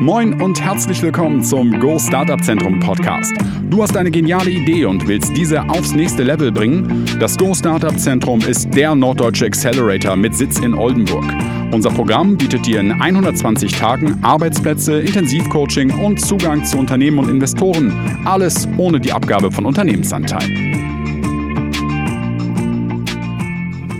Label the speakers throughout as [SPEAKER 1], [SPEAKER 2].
[SPEAKER 1] Moin und herzlich willkommen zum Go Startup Zentrum Podcast. Du hast eine geniale Idee und willst diese aufs nächste Level bringen? Das Go Startup Zentrum ist der norddeutsche Accelerator mit Sitz in Oldenburg. Unser Programm bietet dir in 120 Tagen Arbeitsplätze, Intensivcoaching und Zugang zu Unternehmen und Investoren. Alles ohne die Abgabe von Unternehmensanteil.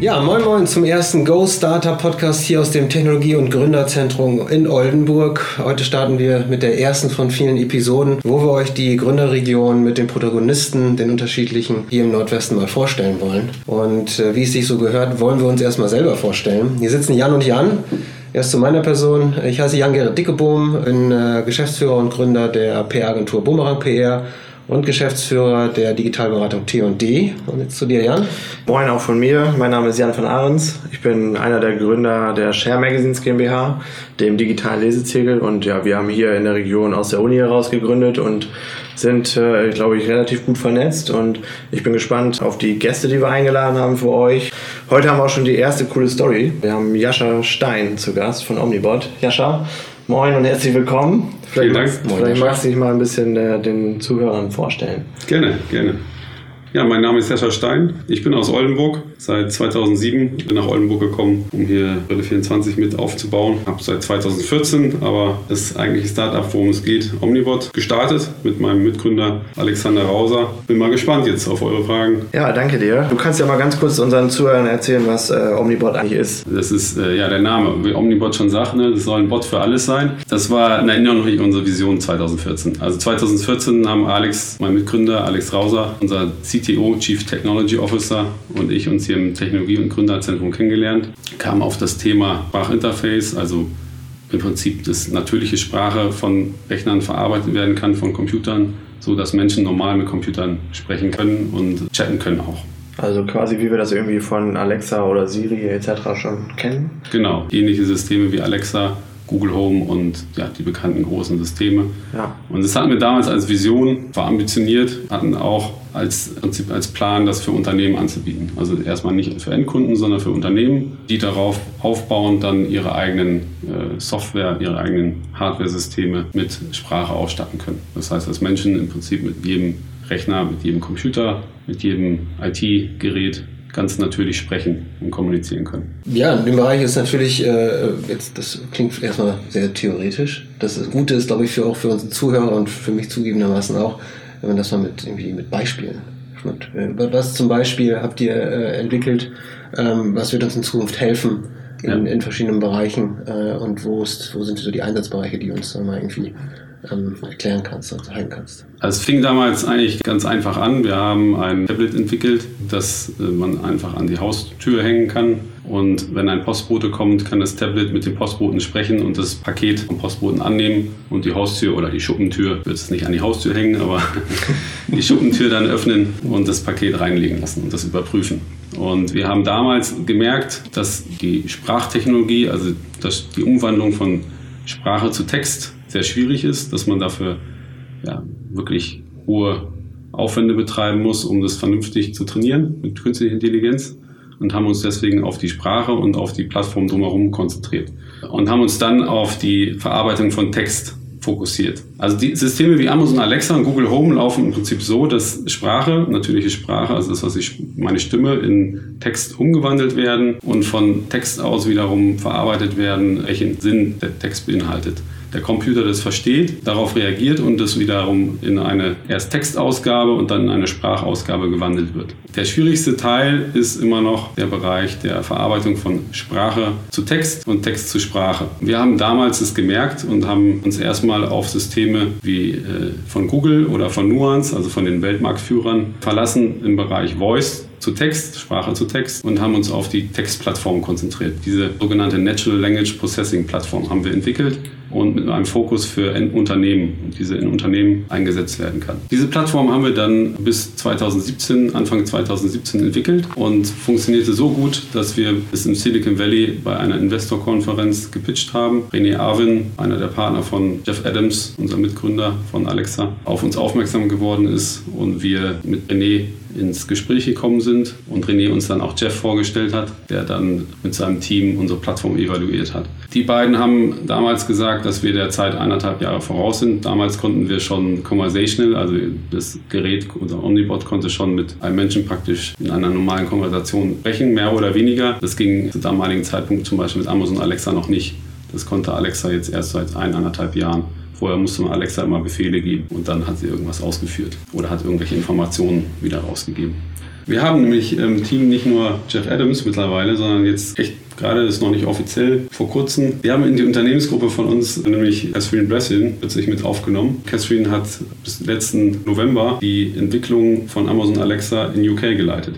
[SPEAKER 2] Ja, moin moin zum ersten Go Starter Podcast hier aus dem Technologie- und Gründerzentrum in Oldenburg. Heute starten wir mit der ersten von vielen Episoden, wo wir euch die Gründerregion mit den Protagonisten, den unterschiedlichen, hier im Nordwesten mal vorstellen wollen. Und äh, wie es sich so gehört, wollen wir uns erstmal selber vorstellen. Hier sitzen Jan und Jan. Erst zu meiner Person. Ich heiße Jan-Gerrit Dickebohm, bin äh, Geschäftsführer und Gründer der PR-Agentur Bumerang PR und Geschäftsführer der Digitalberatung T&D. Und jetzt zu dir, Jan.
[SPEAKER 3] Moin auch von mir. Mein Name ist Jan von Ahrens. Ich bin einer der Gründer der Share Magazines GmbH, dem digitalen Lesezirkel. Und ja, wir haben hier in der Region aus der Uni heraus gegründet und sind, äh, glaube ich, relativ gut vernetzt. Und ich bin gespannt auf die Gäste, die wir eingeladen haben für euch. Heute haben wir auch schon die erste coole Story. Wir haben Jascha Stein zu Gast von Omnibot. Jascha, moin und herzlich willkommen.
[SPEAKER 4] Vielleicht, Vielen
[SPEAKER 3] Dank. Magst, vielleicht magst du dich mal ein bisschen äh, den Zuhörern vorstellen.
[SPEAKER 4] Gerne, gerne. Ja, mein Name ist Sascha Stein. Ich bin aus Oldenburg, seit 2007. Bin nach Oldenburg gekommen, um hier Brille 24 mit aufzubauen. Habe seit 2014 aber das eigentliche Startup, worum es geht, Omnibot, gestartet mit meinem Mitgründer Alexander Rauser. Bin mal gespannt jetzt auf eure Fragen.
[SPEAKER 3] Ja, danke dir. Du kannst ja mal ganz kurz unseren Zuhörern erzählen, was äh, Omnibot eigentlich ist.
[SPEAKER 4] Das ist äh, ja der Name, wie Omnibot schon sagt, ne? das soll ein Bot für alles sein. Das war in Erinnerung noch nicht unsere Vision 2014. Also 2014 haben Alex, mein Mitgründer Alex Rauser, unser CTO, Chief Technology Officer und ich uns hier im Technologie- und Gründerzentrum kennengelernt, kamen auf das Thema Sprachinterface, also im Prinzip das natürliche Sprache von Rechnern verarbeitet werden kann, von Computern, so dass Menschen normal mit Computern sprechen können und chatten können auch.
[SPEAKER 3] Also quasi wie wir das irgendwie von Alexa oder Siri etc. schon kennen?
[SPEAKER 4] Genau, ähnliche Systeme wie Alexa Google Home und ja, die bekannten großen Systeme. Ja. Und das hatten wir damals als Vision, war ambitioniert, hatten auch als, als Plan, das für Unternehmen anzubieten. Also erstmal nicht für Endkunden, sondern für Unternehmen, die darauf aufbauen, dann ihre eigenen äh, Software, ihre eigenen Hardware-Systeme mit Sprache ausstatten können. Das heißt, dass Menschen im Prinzip mit jedem Rechner, mit jedem Computer, mit jedem IT-Gerät ganz natürlich sprechen und kommunizieren können.
[SPEAKER 2] Ja, in dem Bereich ist natürlich, äh, jetzt, das klingt erstmal sehr theoretisch. Das Gute ist, glaube ich, für, auch für unsere Zuhörer und für mich zugegebenermaßen auch, wenn man das mal mit, irgendwie mit Beispielen schmückt. Äh, was zum Beispiel habt ihr äh, entwickelt, ähm, was wird uns in Zukunft helfen in, ja. in verschiedenen Bereichen äh, und wo, ist, wo sind so die Einsatzbereiche, die uns mal irgendwie ähm, erklären kannst und zeigen kannst?
[SPEAKER 4] Also es fing damals eigentlich ganz einfach an. Wir haben ein Tablet entwickelt, das äh, man einfach an die Haustür hängen kann. Und wenn ein Postbote kommt, kann das Tablet mit dem Postboten sprechen und das Paket vom Postboten annehmen und die Haustür oder die Schuppentür, wird es nicht an die Haustür hängen, aber die Schuppentür dann öffnen und das Paket reinlegen lassen und das überprüfen. Und wir haben damals gemerkt, dass die Sprachtechnologie, also die Umwandlung von Sprache zu Text sehr schwierig ist, dass man dafür ja, wirklich hohe Aufwände betreiben muss, um das vernünftig zu trainieren mit künstlicher Intelligenz und haben uns deswegen auf die Sprache und auf die Plattform drumherum konzentriert und haben uns dann auf die Verarbeitung von Text fokussiert. Also die Systeme wie Amazon Alexa und Google Home laufen im Prinzip so, dass Sprache, natürliche Sprache, also das, was ich meine Stimme in Text umgewandelt werden und von Text aus wiederum verarbeitet werden, welchen Sinn der Text beinhaltet der Computer das versteht, darauf reagiert und das wiederum in eine erst Textausgabe und dann in eine Sprachausgabe gewandelt wird. Der schwierigste Teil ist immer noch der Bereich der Verarbeitung von Sprache zu Text und Text zu Sprache. Wir haben damals es gemerkt und haben uns erstmal auf Systeme wie äh, von Google oder von Nuance, also von den Weltmarktführern, verlassen im Bereich Voice zu Text, Sprache zu Text und haben uns auf die Textplattform konzentriert. Diese sogenannte Natural Language Processing Plattform haben wir entwickelt und mit einem Fokus für Unternehmen, diese in Unternehmen eingesetzt werden kann. Diese Plattform haben wir dann bis 2017, Anfang 2017 entwickelt und funktionierte so gut, dass wir es im Silicon Valley bei einer Investorkonferenz gepitcht haben. René Arvin, einer der Partner von Jeff Adams, unser Mitgründer von Alexa, auf uns aufmerksam geworden ist und wir mit René ins Gespräch gekommen sind und René uns dann auch Jeff vorgestellt hat, der dann mit seinem Team unsere Plattform evaluiert hat. Die beiden haben damals gesagt, dass wir der Zeit eineinhalb Jahre voraus sind. Damals konnten wir schon conversational, also das Gerät, unser Omnibot konnte schon mit einem Menschen praktisch in einer normalen Konversation sprechen, mehr oder weniger. Das ging zu damaligen Zeitpunkt zum Beispiel mit Amazon Alexa noch nicht. Das konnte Alexa jetzt erst seit eineinhalb Jahren. Vorher musste man Alexa immer Befehle geben und dann hat sie irgendwas ausgeführt oder hat irgendwelche Informationen wieder rausgegeben. Wir haben nämlich im Team nicht nur Jeff Adams mittlerweile, sondern jetzt echt gerade ist noch nicht offiziell vor kurzem. Wir haben in die Unternehmensgruppe von uns nämlich Catherine Bressin plötzlich mit aufgenommen. Catherine hat bis letzten November die Entwicklung von Amazon Alexa in UK geleitet.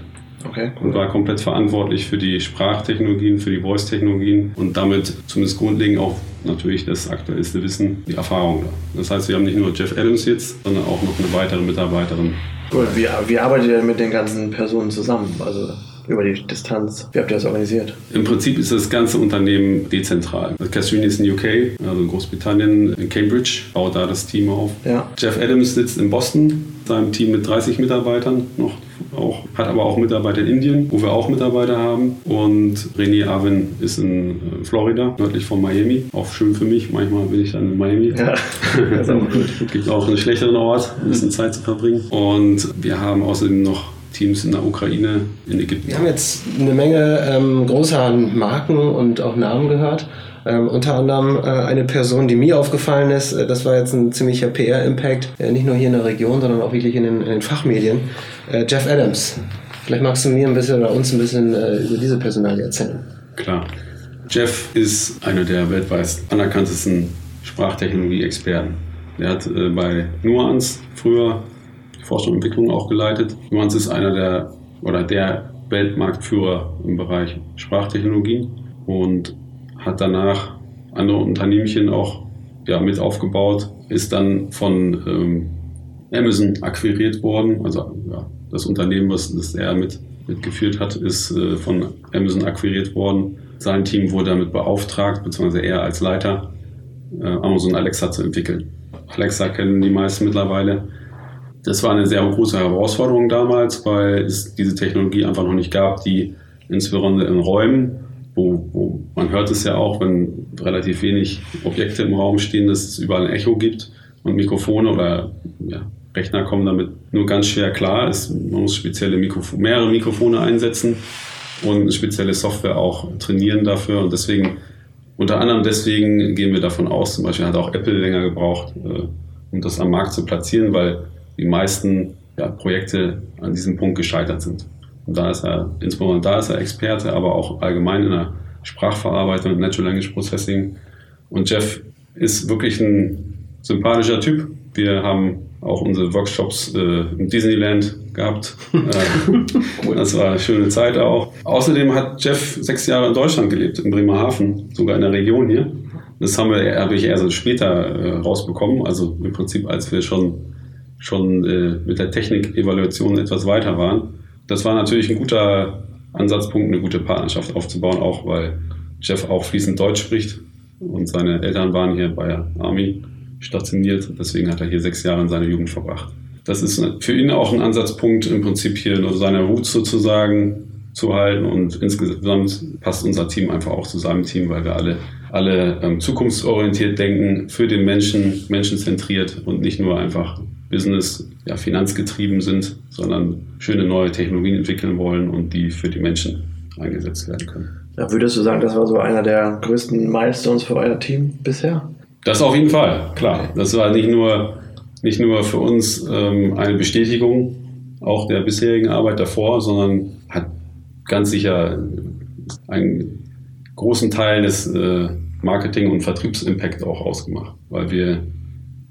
[SPEAKER 4] Okay. Und war komplett verantwortlich für die Sprachtechnologien, für die Voice-Technologien und damit zumindest grundlegend auch natürlich das aktuellste Wissen, die Erfahrung da. Das heißt, wir haben nicht nur Jeff Adams jetzt, sondern auch noch eine weitere Mitarbeiterin.
[SPEAKER 3] Cool. Wie, wie arbeitet ihr mit den ganzen Personen zusammen? Also über die Distanz. Wie habt ihr das organisiert?
[SPEAKER 4] Im Prinzip ist das ganze Unternehmen dezentral. Catherine ist in UK, also in Großbritannien, in Cambridge, baut da das Team auf. Ja. Jeff Adams sitzt in Boston, seinem Team mit 30 Mitarbeitern noch auch, hat aber auch Mitarbeiter in Indien, wo wir auch Mitarbeiter haben. Und René Arvin ist in äh, Florida, nördlich von Miami. Auch schön für mich. Manchmal bin ich dann in Miami. Ja, das ist auch gut. Gibt auch einen schlechteren Ort, ein bisschen Zeit zu verbringen. Und wir haben außerdem noch Teams in der Ukraine, in Ägypten.
[SPEAKER 2] Wir haben jetzt eine Menge ähm, großer Marken und auch Namen gehört. Ähm, unter anderem äh, eine Person, die mir aufgefallen ist, äh, das war jetzt ein ziemlicher PR-Impact, äh, nicht nur hier in der Region, sondern auch wirklich in den, in den Fachmedien. Äh, Jeff Adams. Vielleicht magst du mir ein bisschen oder uns ein bisschen äh, über diese Personalie erzählen.
[SPEAKER 4] Klar. Jeff ist einer der weltweit anerkanntesten Sprachtechnologie-Experten. Er hat äh, bei Nuance früher Forschung und Entwicklung auch geleitet. Nuance ist einer der oder der Weltmarktführer im Bereich Sprachtechnologie und hat danach andere Unternehmchen auch ja, mit aufgebaut, ist dann von ähm, Amazon akquiriert worden. Also ja, das Unternehmen, was das er mit, mitgeführt hat, ist äh, von Amazon akquiriert worden. Sein Team wurde damit beauftragt, beziehungsweise er als Leiter, äh, Amazon Alexa zu entwickeln. Alexa kennen die meisten mittlerweile. Das war eine sehr große Herausforderung damals, weil es diese Technologie einfach noch nicht gab, die insbesondere in Räumen wo, wo man hört es ja auch, wenn relativ wenig Objekte im Raum stehen, dass es überall ein Echo gibt und Mikrofone oder ja, Rechner kommen damit nur ganz schwer klar. Es, man muss spezielle Mikrofone, mehrere Mikrofone einsetzen und spezielle Software auch trainieren dafür und deswegen unter anderem deswegen gehen wir davon aus, zum Beispiel hat auch Apple länger gebraucht, äh, um das am Markt zu platzieren, weil die meisten ja, Projekte an diesem Punkt gescheitert sind. Und da ist er, insbesondere da ist er Experte, aber auch allgemein in der Sprachverarbeitung Natural Language Processing. Und Jeff ist wirklich ein sympathischer Typ. Wir haben auch unsere Workshops äh, im Disneyland gehabt. Äh, das war eine schöne Zeit auch. Außerdem hat Jeff sechs Jahre in Deutschland gelebt, in Bremerhaven, sogar in der Region hier. Das haben wir, habe ich erst später äh, rausbekommen. Also im Prinzip, als wir schon, schon äh, mit der Technik-Evaluation etwas weiter waren das war natürlich ein guter Ansatzpunkt, eine gute Partnerschaft aufzubauen, auch weil Jeff auch fließend Deutsch spricht und seine Eltern waren hier bei der Army stationiert. Deswegen hat er hier sechs Jahre in seiner Jugend verbracht. Das ist für ihn auch ein Ansatzpunkt, im Prinzip hier nur seine Roots sozusagen zu halten und insgesamt passt unser Team einfach auch zu seinem Team, weil wir alle, alle ähm, zukunftsorientiert denken, für den Menschen, menschenzentriert und nicht nur einfach Business, ja, finanzgetrieben sind, sondern schöne neue Technologien entwickeln wollen und die für die Menschen eingesetzt werden können.
[SPEAKER 3] Ja, würdest du sagen, das war so einer der größten Milestones für euer Team bisher?
[SPEAKER 4] Das auf jeden Fall, klar. Das war nicht nur, nicht nur für uns ähm, eine Bestätigung auch der bisherigen Arbeit davor, sondern hat ganz sicher einen großen Teil des äh, Marketing- und Vertriebsimpact auch ausgemacht, weil wir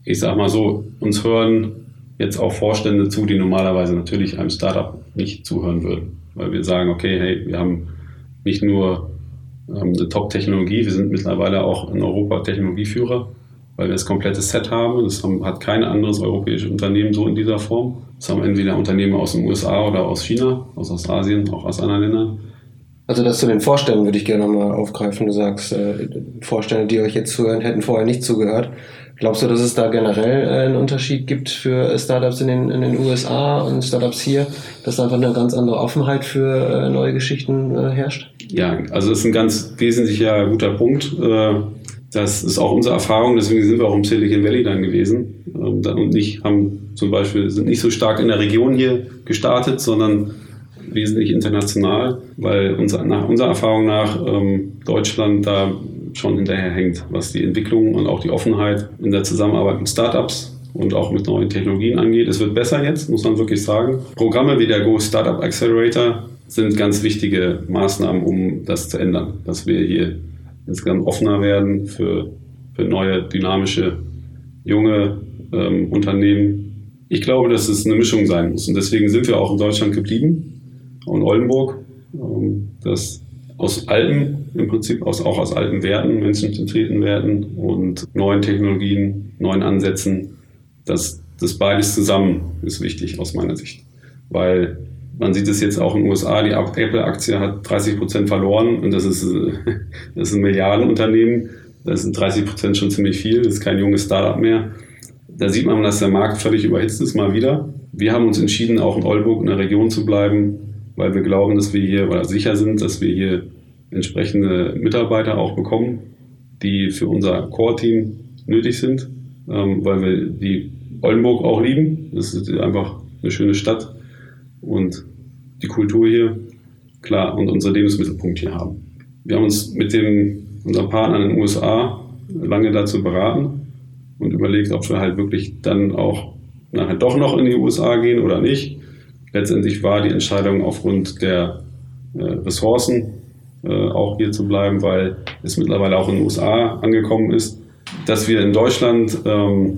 [SPEAKER 4] ich sag mal so, uns hören jetzt auch Vorstände zu, die normalerweise natürlich einem Startup nicht zuhören würden. Weil wir sagen, okay, hey, wir haben nicht nur ähm, eine Top-Technologie, wir sind mittlerweile auch in Europa Technologieführer, weil wir das komplette Set haben. Das haben, hat kein anderes europäisches Unternehmen so in dieser Form. Das haben entweder Unternehmen aus den USA oder aus China, aus Ostasien, auch aus anderen Ländern.
[SPEAKER 2] Also das zu den Vorständen würde ich gerne nochmal aufgreifen. Du sagst, äh, Vorstände, die euch jetzt zuhören, hätten vorher nicht zugehört. Glaubst du, dass es da generell äh, einen Unterschied gibt für Startups in den, in den USA und Startups hier, dass einfach eine ganz andere Offenheit für äh, neue Geschichten äh, herrscht?
[SPEAKER 4] Ja, also das ist ein ganz wesentlicher guter Punkt. Äh, das ist auch unsere Erfahrung, deswegen sind wir auch im Silicon Valley dann gewesen ähm, und nicht haben zum Beispiel sind nicht so stark in der Region hier gestartet, sondern wesentlich international, weil unser, nach unserer Erfahrung nach ähm, Deutschland da schon hinterherhängt, was die Entwicklung und auch die Offenheit in der Zusammenarbeit mit Startups und auch mit neuen Technologien angeht. Es wird besser jetzt, muss man wirklich sagen. Programme wie der Go Startup Accelerator sind ganz wichtige Maßnahmen, um das zu ändern, dass wir hier insgesamt offener werden für, für neue, dynamische, junge ähm, Unternehmen. Ich glaube, dass es eine Mischung sein muss und deswegen sind wir auch in Deutschland geblieben und Oldenburg, ähm, das aus alten, im Prinzip aus, auch aus alten Werten, menschenzentrierten Werten und neuen Technologien, neuen Ansätzen, das, das beides zusammen ist wichtig aus meiner Sicht. Weil man sieht es jetzt auch in den USA, die Apple-Aktie hat 30 Prozent verloren und das ist, das ist ein Milliardenunternehmen. Das sind 30 Prozent schon ziemlich viel, das ist kein junges Startup mehr. Da sieht man, dass der Markt völlig überhitzt ist, mal wieder. Wir haben uns entschieden, auch in Oldenburg in der Region zu bleiben, weil wir glauben, dass wir hier oder sicher sind, dass wir hier entsprechende Mitarbeiter auch bekommen, die für unser Core-Team nötig sind, ähm, weil wir die Oldenburg auch lieben. Das ist einfach eine schöne Stadt und die Kultur hier, klar, und unseren Lebensmittelpunkt hier haben. Wir haben uns mit dem, unserem Partner in den USA lange dazu beraten und überlegt, ob wir halt wirklich dann auch nachher doch noch in die USA gehen oder nicht. Letztendlich war die Entscheidung aufgrund der äh, Ressourcen äh, auch hier zu bleiben, weil es mittlerweile auch in den USA angekommen ist, dass wir in Deutschland ähm,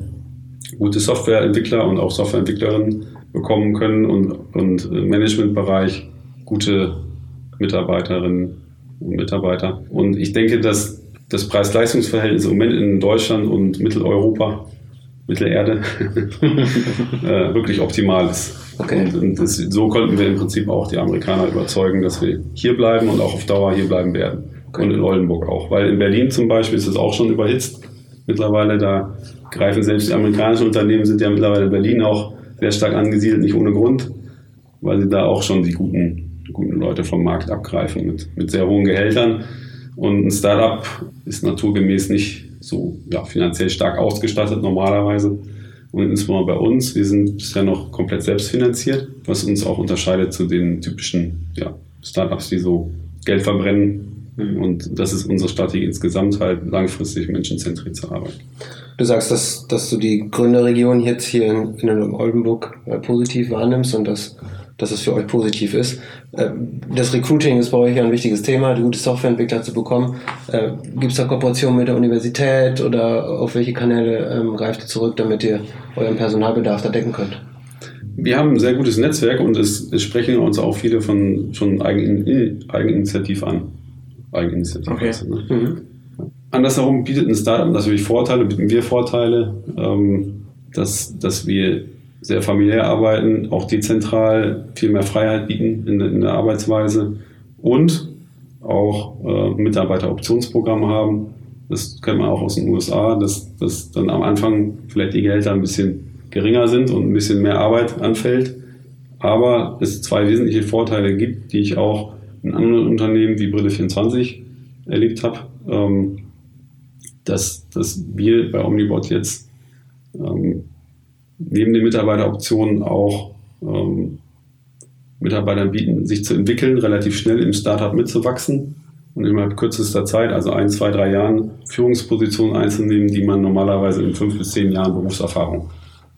[SPEAKER 4] gute Softwareentwickler und auch Softwareentwicklerinnen bekommen können und, und im Managementbereich gute Mitarbeiterinnen und Mitarbeiter. Und ich denke, dass das Preis-Leistungs-Verhältnis im Moment in Deutschland und Mitteleuropa, Mittelerde, äh, wirklich optimal ist. Okay. Und, und das, so konnten wir im Prinzip auch die Amerikaner überzeugen, dass wir hier bleiben und auch auf Dauer hier bleiben werden. Okay. Und in Oldenburg auch. Weil in Berlin zum Beispiel ist es auch schon überhitzt. Mittlerweile, da greifen selbst die amerikanischen Unternehmen, sind ja mittlerweile in Berlin auch sehr stark angesiedelt, nicht ohne Grund, weil sie da auch schon die guten, guten Leute vom Markt abgreifen mit, mit sehr hohen Gehältern. Und ein Startup ist naturgemäß nicht so ja, finanziell stark ausgestattet normalerweise. Und insbesondere bei uns, wir sind bisher noch komplett selbstfinanziert, was uns auch unterscheidet zu den typischen ja, Startups, die so Geld verbrennen. Mhm. Und das ist unsere Strategie insgesamt, halt langfristig menschenzentriert zu arbeiten.
[SPEAKER 2] Du sagst, dass, dass du die Gründerregion jetzt hier in, in Oldenburg äh, positiv wahrnimmst und dass dass es für euch positiv ist. Ähm, das Recruiting ist bei euch ja ein wichtiges Thema, die gute Softwareentwickler zu bekommen. Äh, Gibt es da Kooperationen mit der Universität oder auf welche Kanäle ähm, greift ihr zurück, damit ihr euren Personalbedarf da decken könnt?
[SPEAKER 4] Wir haben ein sehr gutes Netzwerk und es, es sprechen uns auch viele von schon Eigen, Eigeninitiativ an. Eigeninitiativ. Okay. Also, ne? mhm. Andersherum bietet ein Startup natürlich Vorteile, bieten wir Vorteile, ähm, dass, dass wir sehr familiär arbeiten, auch dezentral viel mehr Freiheit bieten in, in der Arbeitsweise und auch äh, Mitarbeiteroptionsprogramme haben. Das kennt man auch aus den USA, dass, dass dann am Anfang vielleicht die Gehälter ein bisschen geringer sind und ein bisschen mehr Arbeit anfällt. Aber es zwei wesentliche Vorteile gibt, die ich auch in anderen Unternehmen wie Brille24 erlebt habe, ähm, dass, dass wir bei Omnibot jetzt ähm, neben den Mitarbeiteroptionen auch ähm, Mitarbeitern bieten, sich zu entwickeln, relativ schnell im Startup mitzuwachsen und innerhalb kürzester Zeit, also ein, zwei, drei Jahren, Führungspositionen einzunehmen, die man normalerweise in fünf bis zehn Jahren Berufserfahrung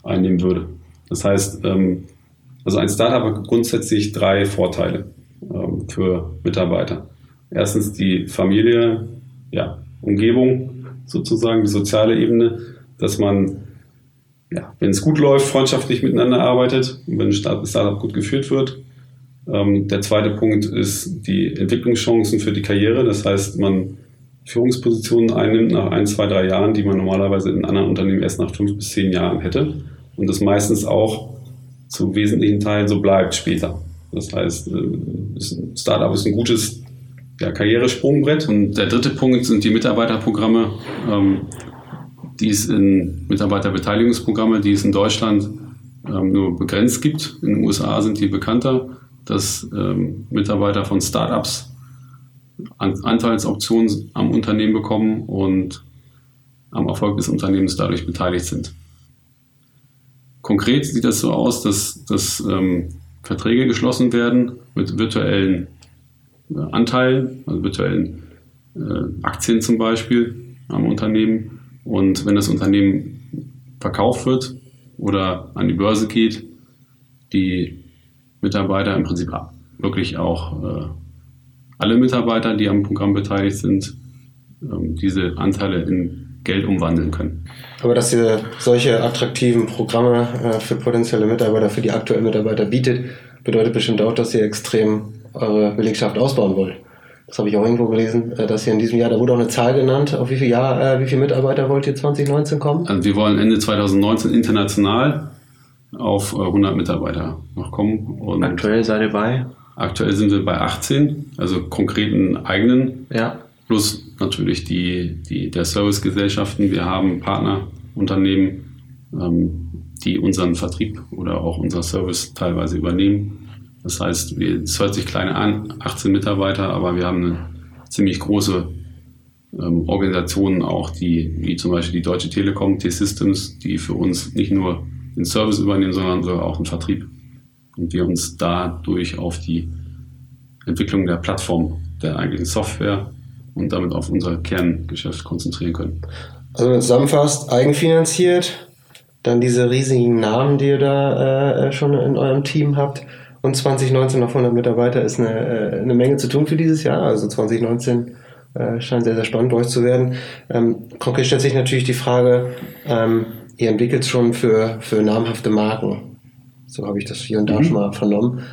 [SPEAKER 4] einnehmen würde. Das heißt, ähm, also ein Startup hat grundsätzlich drei Vorteile ähm, für Mitarbeiter. Erstens die Familie, ja, Umgebung sozusagen, die soziale Ebene, dass man ja, wenn es gut läuft, freundschaftlich miteinander arbeitet und wenn ein Startup gut geführt wird. Ähm, der zweite Punkt ist die Entwicklungschancen für die Karriere. Das heißt, man Führungspositionen einnimmt nach ein, zwei, drei Jahren, die man normalerweise in anderen Unternehmen erst nach fünf bis zehn Jahren hätte. Und das meistens auch zu wesentlichen Teilen so bleibt später. Das heißt, äh, Startup ist ein gutes ja, Karrieresprungbrett. Und der dritte Punkt sind die Mitarbeiterprogramme, ähm, die es in Mitarbeiterbeteiligungsprogramme, die es in Deutschland ähm, nur begrenzt gibt. In den USA sind die bekannter, dass ähm, Mitarbeiter von Startups An Anteilsoptionen am Unternehmen bekommen und am Erfolg des Unternehmens dadurch beteiligt sind. Konkret sieht das so aus, dass, dass ähm, Verträge geschlossen werden mit virtuellen äh, Anteilen, also virtuellen äh, Aktien zum Beispiel am Unternehmen. Und wenn das Unternehmen verkauft wird oder an die Börse geht, die Mitarbeiter im Prinzip wirklich auch äh, alle Mitarbeiter, die am Programm beteiligt sind, ähm, diese Anteile in Geld umwandeln können.
[SPEAKER 2] Aber dass ihr solche attraktiven Programme äh, für potenzielle Mitarbeiter, für die aktuellen Mitarbeiter bietet, bedeutet bestimmt auch, dass ihr extrem eure Belegschaft ausbauen wollt. Das habe ich auch irgendwo gelesen, äh, dass ihr in diesem Jahr, da wurde auch eine Zahl genannt, auf wie viel Jahr, äh, wie viele Mitarbeiter wollt ihr 2019 kommen?
[SPEAKER 4] Also wir wollen Ende 2019 international auf 100 Mitarbeiter noch kommen.
[SPEAKER 3] Und aktuell seid ihr bei?
[SPEAKER 4] Aktuell sind wir bei 18, also konkreten eigenen.
[SPEAKER 3] Ja.
[SPEAKER 4] Plus natürlich die, die, der Servicegesellschaften. Wir haben Partnerunternehmen, ähm, die unseren Vertrieb oder auch unser Service teilweise übernehmen. Das heißt, es hört sich klein an, 18 Mitarbeiter, aber wir haben eine ziemlich große ähm, Organisationen auch, die, wie zum Beispiel die Deutsche Telekom, T-Systems, die für uns nicht nur den Service übernehmen, sondern auch den Vertrieb. Und wir uns dadurch auf die Entwicklung der Plattform der eigentlichen Software und damit auf unser Kerngeschäft konzentrieren können.
[SPEAKER 2] Also wenn du zusammenfasst, eigenfinanziert, dann diese riesigen Namen, die ihr da äh, schon in eurem Team habt und 2019 auf 100 Mitarbeiter ist eine, äh, eine Menge zu tun für dieses Jahr. Also 2019 äh, scheint sehr, sehr spannend bei euch zu werden. Ähm, konkret stellt sich natürlich die Frage, ähm, ihr entwickelt schon für, für namhafte Marken. So habe ich das hier und da mhm. schon mal vernommen.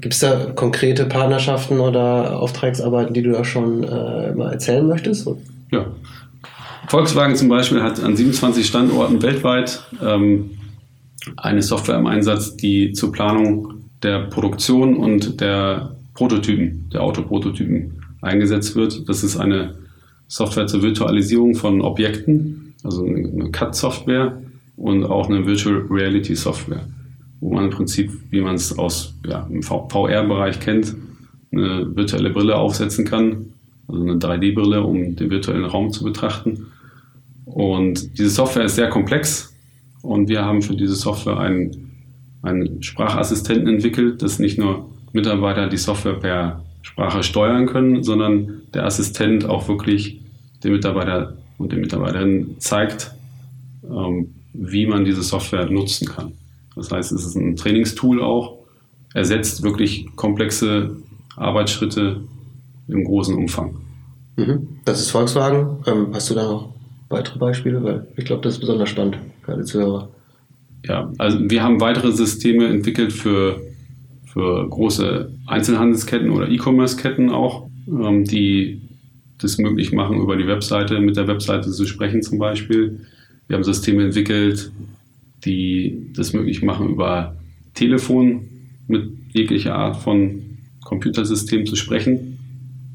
[SPEAKER 2] Gibt es da konkrete Partnerschaften oder Auftragsarbeiten, die du da schon äh, mal erzählen möchtest?
[SPEAKER 4] Ja. Volkswagen zum Beispiel hat an 27 Standorten weltweit ähm, eine Software im Einsatz, die zur Planung der Produktion und der Prototypen, der Autoprototypen eingesetzt wird. Das ist eine Software zur Virtualisierung von Objekten, also eine CAD-Software und auch eine Virtual Reality Software wo man im Prinzip, wie man es aus ja, im VR-Bereich kennt, eine virtuelle Brille aufsetzen kann, also eine 3D-Brille, um den virtuellen Raum zu betrachten. Und diese Software ist sehr komplex und wir haben für diese Software einen, einen Sprachassistenten entwickelt, dass nicht nur Mitarbeiter die Software per Sprache steuern können, sondern der Assistent auch wirklich dem Mitarbeiter und der Mitarbeiterin zeigt, ähm, wie man diese Software nutzen kann. Das heißt, es ist ein Trainingstool auch, ersetzt wirklich komplexe Arbeitsschritte im großen Umfang.
[SPEAKER 2] Mhm. Das ist Volkswagen. Ähm, hast du da noch weitere Beispiele? Weil ich glaube, das ist besonders spannend, gerade Zuhörer.
[SPEAKER 4] Ja, also wir haben weitere Systeme entwickelt für, für große Einzelhandelsketten oder E-Commerce-Ketten auch, ähm, die das möglich machen, über die Webseite, mit der Webseite zu sprechen zum Beispiel. Wir haben Systeme entwickelt, die das möglich machen, über Telefon mit jeglicher Art von Computersystem zu sprechen.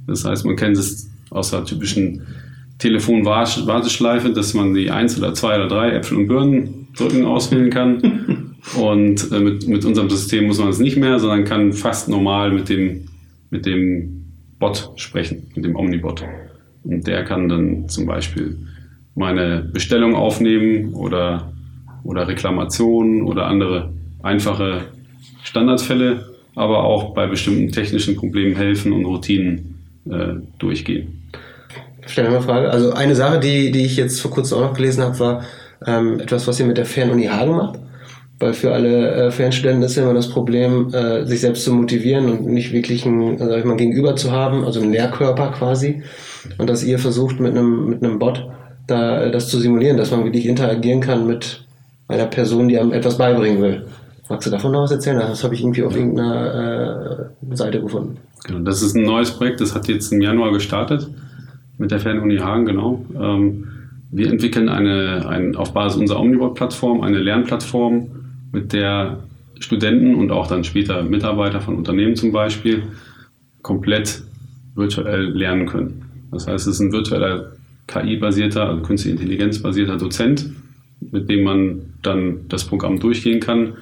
[SPEAKER 4] Das heißt, man kennt es aus der typischen Telefonwarteschleife, dass man die eins oder zwei oder drei Äpfel und Birnen drücken auswählen kann. Und äh, mit, mit unserem System muss man es nicht mehr, sondern kann fast normal mit dem, mit dem Bot sprechen, mit dem Omnibot. Und der kann dann zum Beispiel meine Bestellung aufnehmen oder oder Reklamationen oder andere einfache Standardfälle, aber auch bei bestimmten technischen Problemen helfen und Routinen äh, durchgehen.
[SPEAKER 2] Stell mir eine Frage. Also eine Sache, die, die ich jetzt vor kurzem auch noch gelesen habe, war ähm, etwas, was ihr mit der Fernuni Hagen macht. Weil für alle äh, Fernstudenten ist ja immer das Problem, äh, sich selbst zu motivieren und nicht wirklich ein, sag ich mal, Gegenüber zu haben, also einen Lehrkörper quasi. Und dass ihr versucht mit einem, mit einem Bot da äh, das zu simulieren, dass man wirklich interagieren kann mit, einer Person, die einem etwas beibringen will. Magst du davon noch was erzählen? Das habe ich irgendwie auf irgendeiner äh, Seite gefunden.
[SPEAKER 4] Genau, das ist ein neues Projekt, das hat jetzt im Januar gestartet mit der Fernuni Hagen, genau. Ähm, wir entwickeln eine, ein, auf Basis unserer Omnibot-Plattform eine Lernplattform, mit der Studenten und auch dann später Mitarbeiter von Unternehmen zum Beispiel komplett virtuell lernen können. Das heißt, es ist ein virtueller KI-basierter, also künstliche Intelligenz-basierter Dozent, mit dem man dann das Programm durchgehen kann.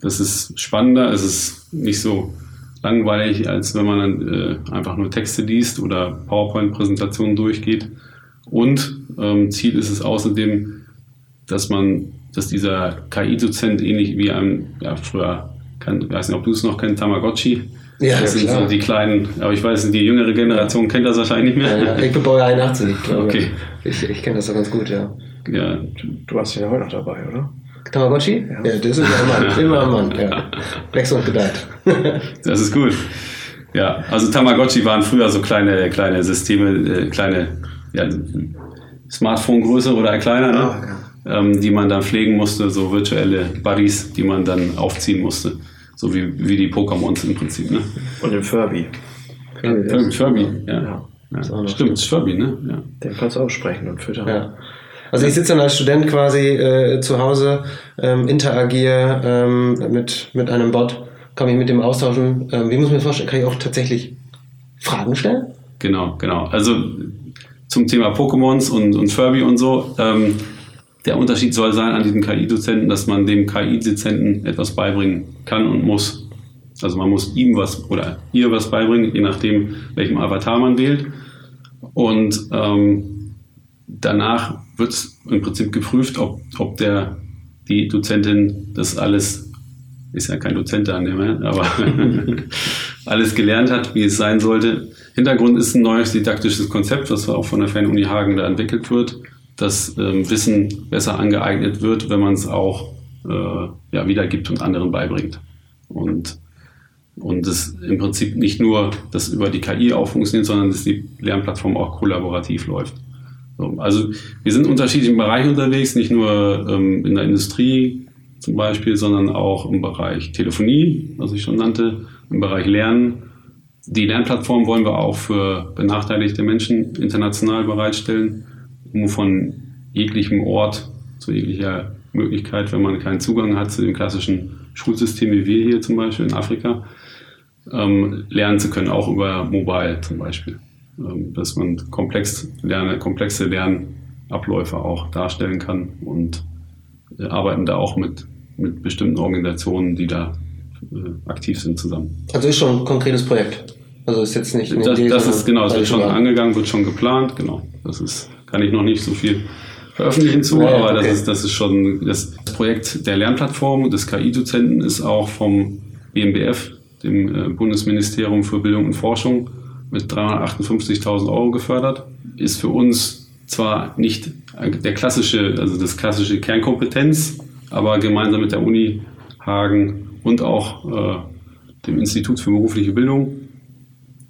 [SPEAKER 4] Das ist spannender, es ist nicht so langweilig, als wenn man dann äh, einfach nur Texte liest oder PowerPoint-Präsentationen durchgeht. Und ähm, Ziel ist es außerdem, dass man, dass dieser KI-Dozent ähnlich wie ein, ja, früher, kann, ich weiß nicht, ob du es noch kennst, Tamagotchi,
[SPEAKER 2] Ja,
[SPEAKER 4] das sind
[SPEAKER 2] klar.
[SPEAKER 4] so die kleinen, aber ich weiß nicht, die jüngere Generation kennt das wahrscheinlich nicht
[SPEAKER 2] Ja,
[SPEAKER 4] mehr.
[SPEAKER 2] ja. Ich bin Baujahr 81, ich glaube.
[SPEAKER 4] Okay.
[SPEAKER 2] Ich, ich kenne das doch ganz gut, ja.
[SPEAKER 4] Ja,
[SPEAKER 3] Du hast ihn ja heute noch dabei, oder?
[SPEAKER 2] Tamagotchi? Ja. das ist ein Mann. Immer ein Mann, ja. Wächst und gedeiht.
[SPEAKER 4] das ist gut. Ja, also Tamagotchi waren früher so kleine, kleine Systeme, äh, kleine ja, Smartphone-Größe oder kleiner, ne?
[SPEAKER 3] Ah,
[SPEAKER 4] ähm, die man dann pflegen musste, so virtuelle Buddies, die man dann aufziehen musste. So wie, wie die Pokémons im Prinzip. Ne?
[SPEAKER 3] Und den Furby.
[SPEAKER 4] Furby, Furby, ja.
[SPEAKER 3] Ja.
[SPEAKER 4] ja. Stimmt, Furby, ne? Ja.
[SPEAKER 3] Den kannst du auch sprechen und füttern.
[SPEAKER 2] Ja. Also ich sitze dann als Student quasi äh, zu Hause, ähm, interagiere ähm, mit, mit einem Bot, kann mich mit dem austauschen. Ähm, wie muss man das vorstellen? Kann ich auch tatsächlich Fragen stellen?
[SPEAKER 4] Genau, genau. Also zum Thema Pokémons und, und Furby und so. Ähm, der Unterschied soll sein an diesem KI-Dozenten, dass man dem KI-Dozenten etwas beibringen kann und muss. Also man muss ihm was oder ihr was beibringen, je nachdem, welchem Avatar man wählt. Und ähm, danach wird im Prinzip geprüft, ob, ob der, die Dozentin das alles, ist ja kein Dozent da, ne, aber alles gelernt hat, wie es sein sollte. Hintergrund ist ein neues didaktisches Konzept, was auch von der Fernuni Hagen da entwickelt wird, dass ähm, Wissen besser angeeignet wird, wenn man es auch äh, ja, wiedergibt und anderen beibringt. Und, und das im Prinzip nicht nur das über die KI auch funktioniert, sondern dass die Lernplattform auch kollaborativ läuft. So, also wir sind in unterschiedlichen Bereichen unterwegs, nicht nur ähm, in der Industrie zum Beispiel, sondern auch im Bereich Telefonie, was ich schon nannte, im Bereich Lernen. Die Lernplattform wollen wir auch für benachteiligte Menschen international bereitstellen, um von jeglichem Ort zu jeglicher Möglichkeit, wenn man keinen Zugang hat zu dem klassischen Schulsystem wie wir hier zum Beispiel in Afrika, ähm, lernen zu können, auch über Mobile zum Beispiel. Ähm, dass man komplex lerne, komplexe Lernabläufe auch darstellen kann und äh, arbeiten da auch mit, mit bestimmten Organisationen, die da äh, aktiv sind, zusammen.
[SPEAKER 2] Also ist schon ein konkretes Projekt. Also ist jetzt nicht
[SPEAKER 4] Das,
[SPEAKER 2] Idee,
[SPEAKER 4] das ist genau, es wird schon
[SPEAKER 2] Plan.
[SPEAKER 4] angegangen, wird schon geplant, genau. Das ist, kann ich noch nicht so viel veröffentlichen zu,
[SPEAKER 2] Ja, ja,
[SPEAKER 4] aber
[SPEAKER 2] okay.
[SPEAKER 4] das ist, das ist schon das Projekt der Lernplattform des KI-Dozenten ist auch vom BMBF, dem äh, Bundesministerium für Bildung und Forschung, mit 358.000 Euro gefördert. Ist für uns zwar nicht der klassische, also das klassische Kernkompetenz, aber gemeinsam mit der Uni Hagen und auch äh, dem Institut für berufliche Bildung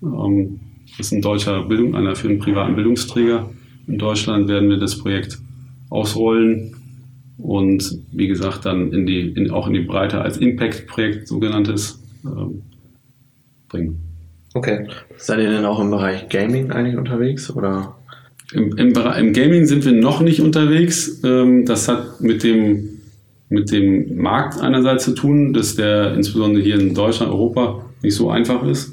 [SPEAKER 4] ähm, das ist ein deutscher Bildung, einer für einen privaten Bildungsträger. In Deutschland werden wir das Projekt ausrollen und wie gesagt dann in die, in, auch in die Breite als Impact-Projekt sogenanntes ähm, bringen.
[SPEAKER 2] Okay.
[SPEAKER 3] Seid ihr denn auch im Bereich Gaming eigentlich unterwegs? Oder?
[SPEAKER 4] Im, im, Im Gaming sind wir noch nicht unterwegs. Ähm, das hat mit dem, mit dem Markt einerseits zu tun, dass der insbesondere hier in Deutschland, Europa nicht so einfach ist.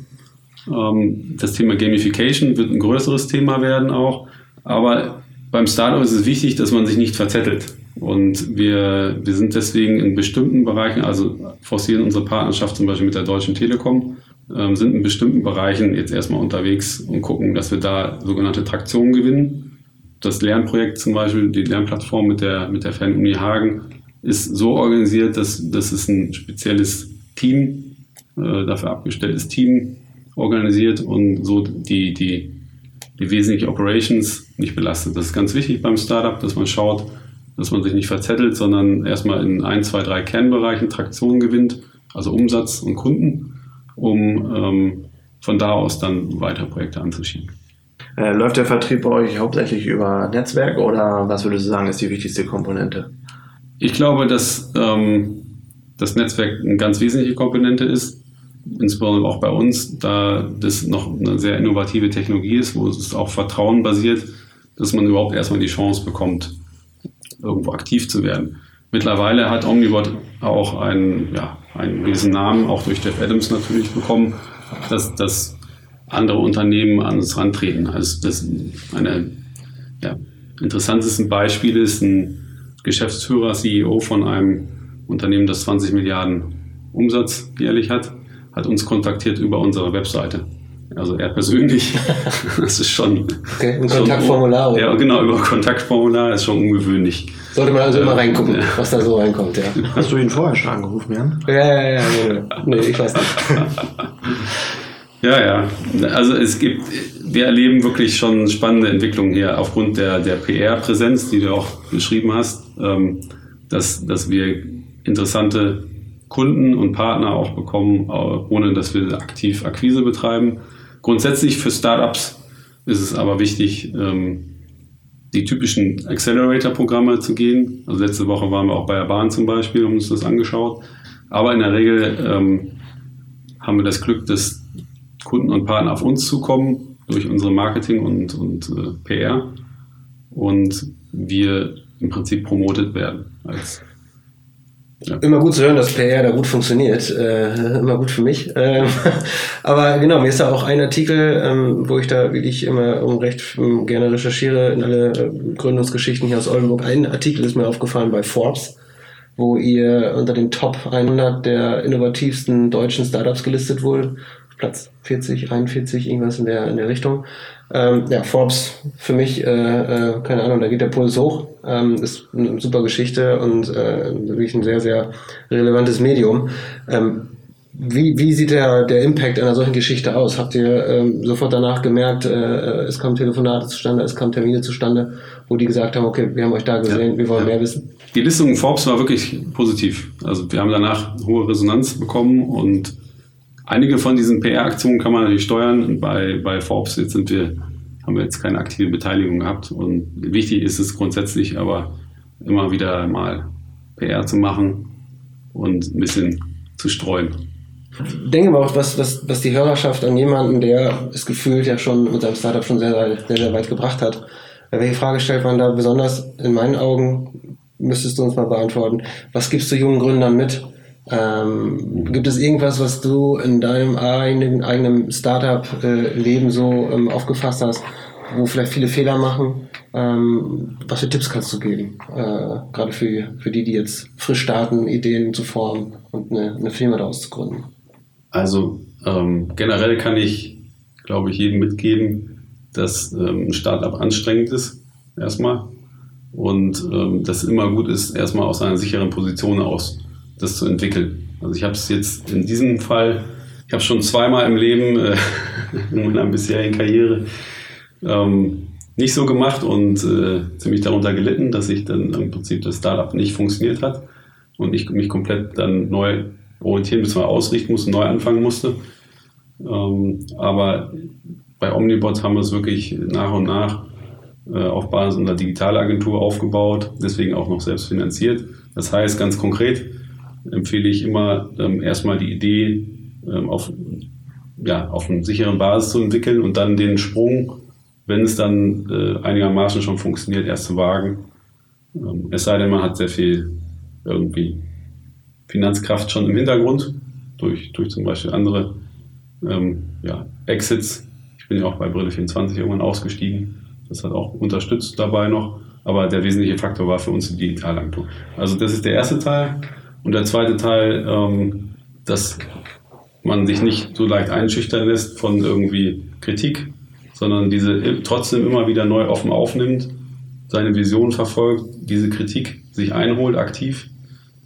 [SPEAKER 4] Ähm, das Thema Gamification wird ein größeres Thema werden auch. Aber beim Startup ist es wichtig, dass man sich nicht verzettelt. Und wir, wir sind deswegen in bestimmten Bereichen, also forcieren unsere Partnerschaft zum Beispiel mit der Deutschen Telekom, ähm, sind in bestimmten Bereichen jetzt erstmal unterwegs und gucken, dass wir da sogenannte Traktion gewinnen. Das Lernprojekt zum Beispiel, die Lernplattform mit der, mit der Fernuni Hagen, ist so organisiert, dass, dass es ein spezielles Team, äh, dafür abgestelltes Team organisiert und so die, die, die wesentliche Operations nicht belastet. Das ist ganz wichtig beim Startup, dass man schaut, dass man sich nicht verzettelt, sondern erstmal in ein, zwei, drei Kernbereichen Traktion gewinnt, also Umsatz und Kunden, um ähm, von da aus dann weitere Projekte anzuschieben.
[SPEAKER 3] Äh, läuft der Vertrieb bei euch hauptsächlich über Netzwerk oder was würdest du sagen, ist die wichtigste Komponente?
[SPEAKER 4] Ich glaube, dass ähm, das Netzwerk eine ganz wesentliche Komponente ist, insbesondere auch bei uns, da das noch eine sehr innovative Technologie ist, wo es auf Vertrauen basiert, dass man überhaupt erstmal die Chance bekommt, irgendwo aktiv zu werden. Mittlerweile hat Omnibot auch einen, ja, einen riesen Namen, auch durch Jeff Adams natürlich bekommen, dass, dass andere Unternehmen an uns rantreten. Also das eine ja, interessantesten Beispiel ist ein Geschäftsführer, CEO von einem Unternehmen, das 20 Milliarden Umsatz jährlich hat, hat uns kontaktiert über unsere Webseite. Also er persönlich, das ist schon.
[SPEAKER 2] Okay, ein Kontaktformular.
[SPEAKER 4] Oder? Ja, genau, über Kontaktformular ist schon ungewöhnlich.
[SPEAKER 2] Sollte man also immer reingucken, ja. was da so reinkommt, ja.
[SPEAKER 3] Hast du ihn vorher schon angerufen, Jan?
[SPEAKER 2] Ja, ja, ja, nee, nee, ich weiß nicht.
[SPEAKER 4] ja, ja. Also es gibt, wir erleben wirklich schon spannende Entwicklungen hier aufgrund der, der PR-Präsenz, die du auch beschrieben hast, ähm, dass, dass wir interessante Kunden und Partner auch bekommen, ohne dass wir aktiv Akquise betreiben. Grundsätzlich für Startups ist es aber wichtig, ähm, die typischen Accelerator-Programme zu gehen. Also letzte Woche waren wir auch bei der Bahn zum Beispiel, haben uns das angeschaut. Aber in der Regel ähm, haben wir das Glück, dass Kunden und Partner auf uns zukommen durch unsere Marketing und, und äh, PR und wir im Prinzip promotet werden als
[SPEAKER 2] ja. Immer gut zu hören, dass PR da gut funktioniert. Äh, immer gut für mich. Ähm, aber genau, mir ist da auch ein Artikel, ähm, wo ich da wirklich immer um recht um, gerne recherchiere in alle äh, Gründungsgeschichten hier aus Oldenburg. Ein Artikel ist mir aufgefallen bei Forbes, wo ihr unter den Top 100 der innovativsten deutschen Startups gelistet wurde. Platz 40, 41, irgendwas in der, in der Richtung. Ähm, ja, Forbes für mich, äh, äh, keine Ahnung, da geht der Puls hoch. Ähm, ist eine super Geschichte und äh, wirklich ein sehr, sehr relevantes Medium. Ähm, wie, wie sieht der, der Impact einer solchen Geschichte aus? Habt ihr ähm, sofort danach gemerkt, äh, äh es kamen Telefonate zustande, es kamen Termine zustande, wo die gesagt haben, okay, wir haben euch da gesehen, ja, wir wollen ja. mehr wissen?
[SPEAKER 4] Die Listung Forbes war wirklich positiv. Also wir haben danach hohe Resonanz bekommen und Einige von diesen PR-Aktionen kann man natürlich steuern. Bei, bei Forbes jetzt sind wir, haben wir jetzt keine aktive Beteiligung gehabt. Und wichtig ist es grundsätzlich aber immer wieder mal PR zu machen und ein bisschen zu streuen.
[SPEAKER 2] Ich denke mal auch, was, was, was die Hörerschaft an jemanden, der es gefühlt ja schon mit seinem Startup schon sehr, sehr, sehr weit gebracht hat, welche Frage stellt man da besonders in meinen Augen, müsstest du uns mal beantworten. Was gibst du jungen Gründern mit? Ähm, gibt es irgendwas, was du in deinem eigenen, eigenen Startup-Leben so ähm, aufgefasst hast, wo vielleicht viele Fehler machen? Ähm, was für Tipps kannst du geben? Äh, gerade für, für die, die jetzt frisch starten, Ideen zu formen und eine, eine Firma daraus zu gründen.
[SPEAKER 4] Also ähm, generell kann ich, glaube ich, jedem mitgeben, dass ähm, ein Startup anstrengend ist, erstmal. Und ähm, dass es immer gut ist, erstmal aus einer sicheren Position aus das zu entwickeln. Also ich habe es jetzt in diesem Fall, ich habe schon zweimal im Leben, äh, in meiner bisherigen Karriere, ähm, nicht so gemacht und äh, ziemlich darunter gelitten, dass ich dann im Prinzip das Startup nicht funktioniert hat und ich mich komplett dann neu orientieren bzw. ausrichten musste, neu anfangen musste. Ähm, aber bei Omnibot haben wir es wirklich nach und nach äh, auf Basis unserer Digitalagentur aufgebaut, deswegen auch noch selbst finanziert. Das heißt ganz konkret, empfehle ich immer ähm, erstmal die Idee ähm, auf, ja, auf einer sicheren Basis zu entwickeln und dann den Sprung, wenn es dann äh, einigermaßen schon funktioniert, erst zu wagen. Ähm, es sei denn, man hat sehr viel irgendwie Finanzkraft schon im Hintergrund durch, durch zum Beispiel andere ähm, ja, Exits. Ich bin ja auch bei Brille 24 irgendwann ausgestiegen. Das hat auch unterstützt dabei noch. Aber der wesentliche Faktor war für uns die Digitalagentur. Also das ist der erste Teil. Und der zweite Teil, ähm, dass man sich nicht so leicht einschüchtern lässt von irgendwie Kritik, sondern diese trotzdem immer wieder neu offen aufnimmt, seine Vision verfolgt, diese Kritik sich einholt aktiv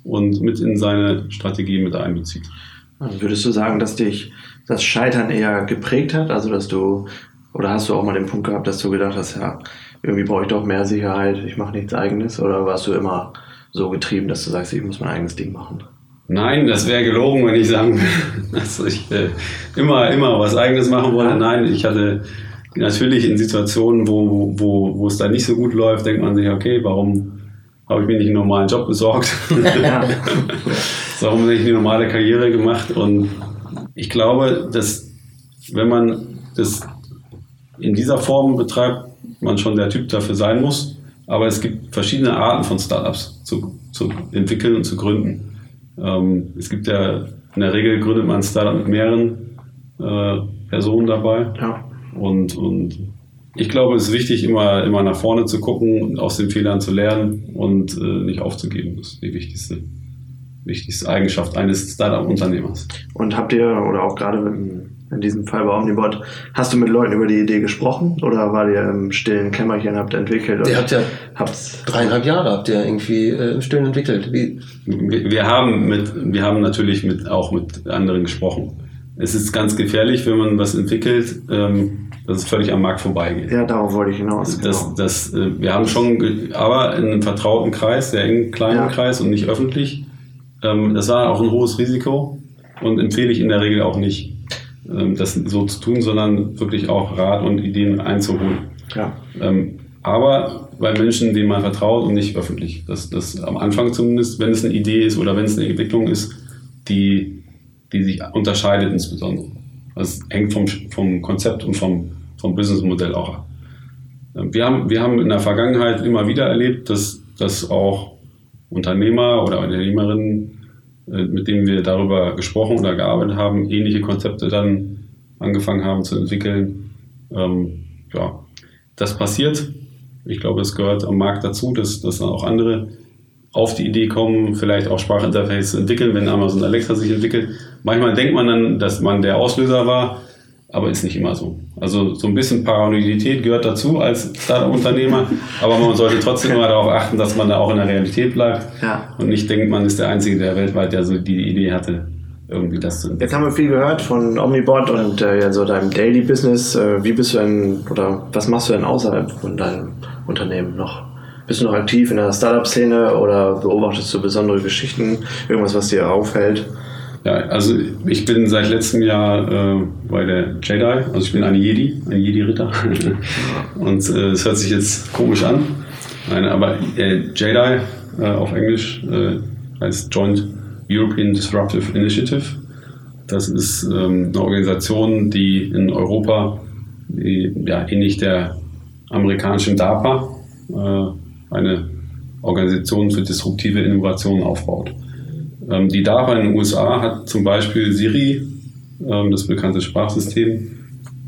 [SPEAKER 4] und mit in seine Strategie mit einbezieht.
[SPEAKER 3] Also würdest du sagen, dass dich das Scheitern eher geprägt hat? Also dass du, oder hast du auch mal den Punkt gehabt, dass du gedacht hast, ja, irgendwie brauche ich doch mehr Sicherheit, ich mache nichts eigenes? Oder warst du immer so getrieben, dass du sagst, ich muss mein eigenes Ding machen?
[SPEAKER 4] Nein, das wäre gelogen, wenn ich sagen würde, dass ich äh, immer, immer was eigenes machen wollte. Nein, ich hatte natürlich in Situationen, wo, wo, wo es da nicht so gut läuft, denkt man sich, okay, warum habe ich mir nicht einen normalen Job besorgt? warum habe ich eine normale Karriere gemacht? Und ich glaube, dass wenn man das in dieser Form betreibt, man schon der Typ dafür sein muss. Aber es gibt verschiedene Arten von Startups zu, zu entwickeln und zu gründen. Ähm, es gibt ja, in der Regel gründet man ein Startup mit mehreren äh, Personen dabei.
[SPEAKER 3] Ja.
[SPEAKER 4] Und, und ich glaube, es ist wichtig, immer, immer nach vorne zu gucken, aus den Fehlern zu lernen und äh, nicht aufzugeben. Das ist die wichtigste, wichtigste Eigenschaft eines Startup-Unternehmers.
[SPEAKER 3] Und habt ihr, oder auch gerade in, diesem Fall bei Omnibot, hast du mit Leuten über die Idee gesprochen oder war ihr im stillen Kämmerchen, habt entwickelt?
[SPEAKER 2] Ihr habt ja
[SPEAKER 3] habt's,
[SPEAKER 2] dreieinhalb Jahre habt ihr irgendwie äh, im Stillen entwickelt. Wie,
[SPEAKER 4] Wir, wir, haben mit, wir haben natürlich mit, auch mit anderen gesprochen. Es ist ganz gefährlich, wenn man was entwickelt, ähm, dass es völlig am Markt vorbeigeht.
[SPEAKER 3] ja, darauf wollte ich hinaus.
[SPEAKER 4] Das,
[SPEAKER 3] genau.
[SPEAKER 4] das, äh, wir haben schon, aber in einem vertrauten Kreis, sehr engen kleinen
[SPEAKER 3] Ja.
[SPEAKER 4] Kreis und nicht öffentlich. Ähm, das war auch ein hohes Risiko und empfehle ich in der Regel auch nicht, das so zu tun, sondern wirklich auch Rat und Ideen einzuholen.
[SPEAKER 3] Ja.
[SPEAKER 4] Ähm, aber bei Menschen, denen man vertraut und nicht öffentlich. Das, das am Anfang zumindest, wenn es eine Idee ist oder wenn es eine Entwicklung ist, die, die sich unterscheidet insbesondere. Das hängt vom, vom Konzept und vom, vom Businessmodell auch ab. Ähm, Wir haben, wir haben in der Vergangenheit immer wieder erlebt, dass, dass auch Unternehmer oder Unternehmerinnen, mit denen wir darüber gesprochen oder gearbeitet haben, ähnliche Konzepte dann angefangen haben zu entwickeln. Ähm, ja, das passiert. Ich glaube, es gehört am Markt dazu, dass, dass dann auch andere auf die Idee kommen, vielleicht auch Sprachinterface zu entwickeln, wenn Amazon Alexa sich entwickelt. Manchmal denkt man dann, dass man der Auslöser war, aber ist nicht immer so. Also so ein bisschen Paranoidität gehört dazu als Startup-Unternehmer, aber man sollte trotzdem immer darauf achten, dass man da auch in der Realität bleibt
[SPEAKER 3] Ja.
[SPEAKER 4] und nicht denkt, man ist der Einzige der weltweit, der so die Idee hatte, irgendwie das zu.
[SPEAKER 3] Jetzt haben wir viel gehört von Omnibot und äh, ja, so deinem Daily Business. Äh, wie bist du denn oder was machst du denn außerhalb von deinem Unternehmen noch? Bist du noch aktiv in der Startup-Szene oder beobachtest du besondere Geschichten? Irgendwas, was dir auffällt?
[SPEAKER 4] Ja, also ich bin seit letztem Jahr äh, bei der Jedi, also ich bin eine Jedi, ein Jedi-Ritter. Und äh, es hört sich jetzt komisch an, Nein, aber äh, Jedi äh, auf Englisch äh, heißt Joint European Disruptive Initiative. Das ist ähm, eine Organisation, die in Europa, die, ja, ähnlich der amerikanischen DARPA, äh, eine Organisation für disruptive Innovationen aufbaut. Ähm, die DARPA in den USA hat zum Beispiel Siri, ähm, das bekannte Sprachsystem,